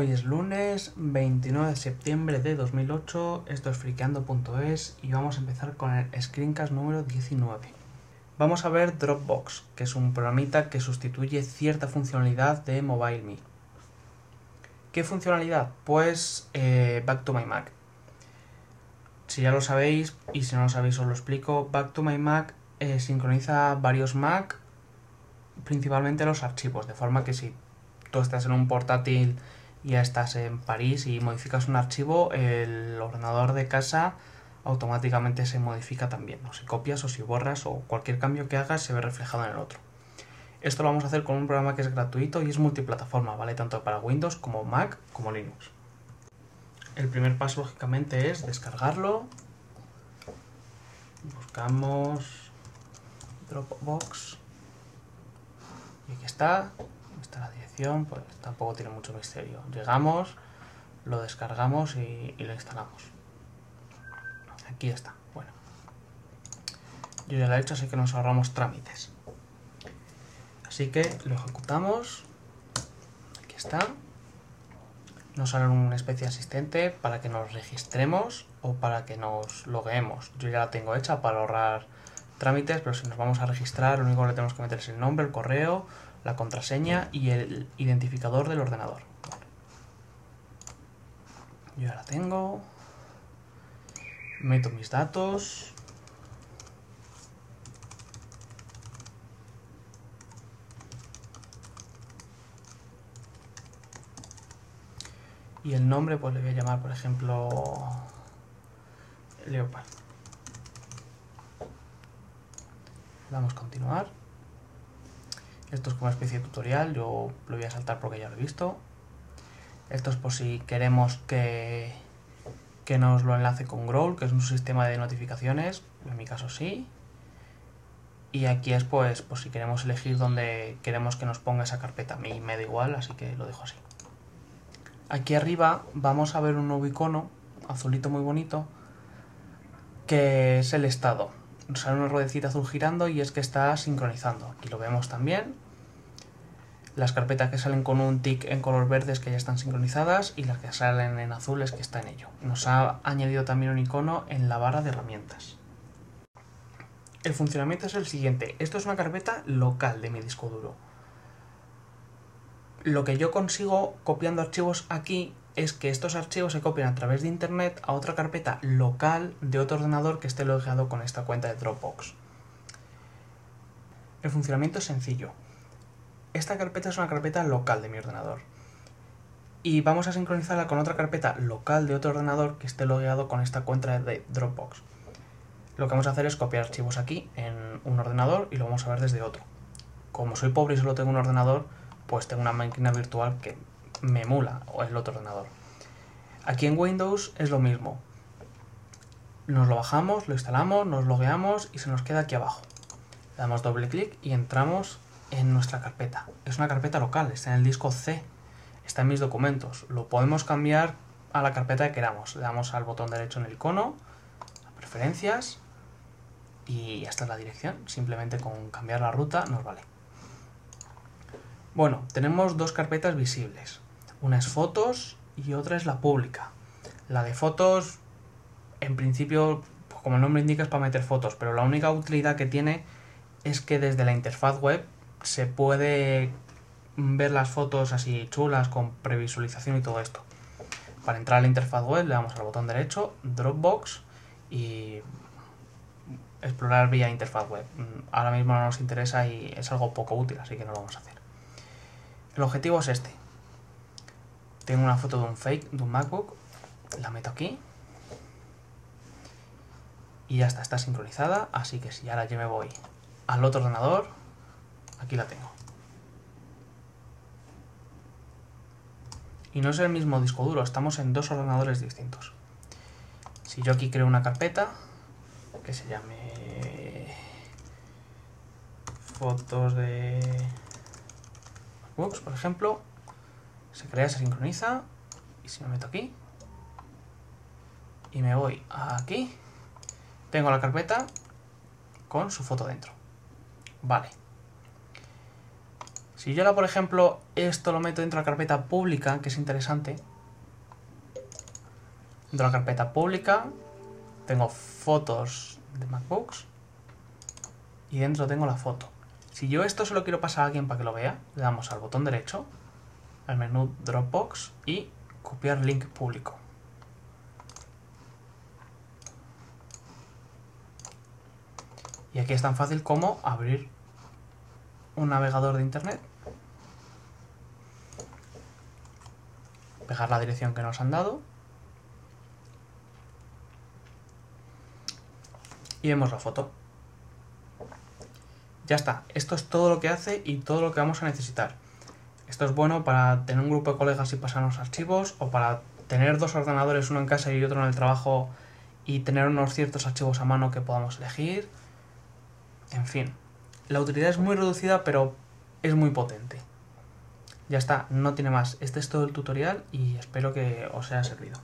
Hoy es lunes 29 de septiembre de 2008, esto es friqueando.es y vamos a empezar con el screencast número 19. Vamos a ver Dropbox, que es un programita que sustituye cierta funcionalidad de MobileMe. ¿Qué funcionalidad? Pues eh, Back to My Mac. Si ya lo sabéis, y si no lo sabéis os lo explico, Back to My Mac eh, sincroniza varios Mac, principalmente los archivos, de forma que si tú estás en un portátil ya estás en París y modificas un archivo, el ordenador de casa automáticamente se modifica también. O si copias o si borras o cualquier cambio que hagas se ve reflejado en el otro. Esto lo vamos a hacer con un programa que es gratuito y es multiplataforma, vale tanto para Windows como Mac como Linux. El primer paso lógicamente es descargarlo. Buscamos Dropbox. Y aquí está. Pues tampoco tiene mucho misterio. Llegamos, lo descargamos y, y lo instalamos. Aquí está. Bueno. Yo ya lo he hecho, así que nos ahorramos trámites. Así que lo ejecutamos. Aquí está. Nos sale una especie de asistente para que nos registremos o para que nos logueemos. Yo ya la tengo hecha para ahorrar trámites, pero si nos vamos a registrar, lo único que le tenemos que meter es el nombre, el correo, la contraseña y el identificador del ordenador. Yo ya la tengo. Meto mis datos. Y el nombre, pues le voy a llamar, por ejemplo, Leopard. Damos continuar. Esto es como una especie de tutorial, yo lo voy a saltar porque ya lo he visto. Esto es por si queremos que, que nos lo enlace con Growl, que es un sistema de notificaciones, en mi caso sí. Y aquí es pues, pues si queremos elegir dónde queremos que nos ponga esa carpeta. A mí me da igual, así que lo dejo así. Aquí arriba vamos a ver un nuevo icono, azulito muy bonito, que es el estado. Sale una ruedecita azul girando y es que está sincronizando. Aquí lo vemos también. Las carpetas que salen con un tick en color verde es que ya están sincronizadas y las que salen en azul es que está en ello. Nos ha añadido también un icono en la barra de herramientas. El funcionamiento es el siguiente. Esto es una carpeta local de mi disco duro lo que yo consigo copiando archivos aquí es que estos archivos se copian a través de internet a otra carpeta local de otro ordenador que esté logueado con esta cuenta de Dropbox. El funcionamiento es sencillo. Esta carpeta es una carpeta local de mi ordenador. Y vamos a sincronizarla con otra carpeta local de otro ordenador que esté logueado con esta cuenta de Dropbox. Lo que vamos a hacer es copiar archivos aquí en un ordenador y lo vamos a ver desde otro. Como soy pobre y solo tengo un ordenador, pues tengo una máquina virtual que me emula o el otro ordenador. Aquí en Windows es lo mismo. Nos lo bajamos, lo instalamos, nos logueamos y se nos queda aquí abajo. Le damos doble clic y entramos en nuestra carpeta. Es una carpeta local, está en el disco C, está en mis documentos. Lo podemos cambiar a la carpeta que queramos. Le damos al botón derecho en el icono, a preferencias y esta es la dirección. Simplemente con cambiar la ruta nos vale. Bueno, tenemos dos carpetas visibles. Una es fotos y otra es la pública. La de fotos, en principio, pues como el nombre indica, es para meter fotos, pero la única utilidad que tiene es que desde la interfaz web se puede ver las fotos así chulas con previsualización y todo esto. Para entrar a la interfaz web le damos al botón derecho, Dropbox y explorar vía interfaz web. Ahora mismo no nos interesa y es algo poco útil, así que no lo vamos a hacer. El objetivo es este. Tengo una foto de un fake, de un MacBook, la meto aquí. Y ya está, está sincronizada, así que si ahora yo me voy al otro ordenador, aquí la tengo. Y no es el mismo disco duro, estamos en dos ordenadores distintos. Si yo aquí creo una carpeta que se llame fotos de por ejemplo, se crea, se sincroniza. Y si me meto aquí y me voy aquí, tengo la carpeta con su foto dentro. Vale. Si yo ahora, por ejemplo, esto lo meto dentro de la carpeta pública, que es interesante, dentro de la carpeta pública tengo fotos de MacBooks y dentro tengo la foto. Si yo esto se lo quiero pasar a alguien para que lo vea, le damos al botón derecho, al menú Dropbox y copiar link público. Y aquí es tan fácil como abrir un navegador de internet, pegar la dirección que nos han dado y vemos la foto. Ya está, esto es todo lo que hace y todo lo que vamos a necesitar. Esto es bueno para tener un grupo de colegas y pasarnos archivos o para tener dos ordenadores, uno en casa y otro en el trabajo y tener unos ciertos archivos a mano que podamos elegir. En fin, la utilidad es muy reducida pero es muy potente. Ya está, no tiene más. Este es todo el tutorial y espero que os haya servido.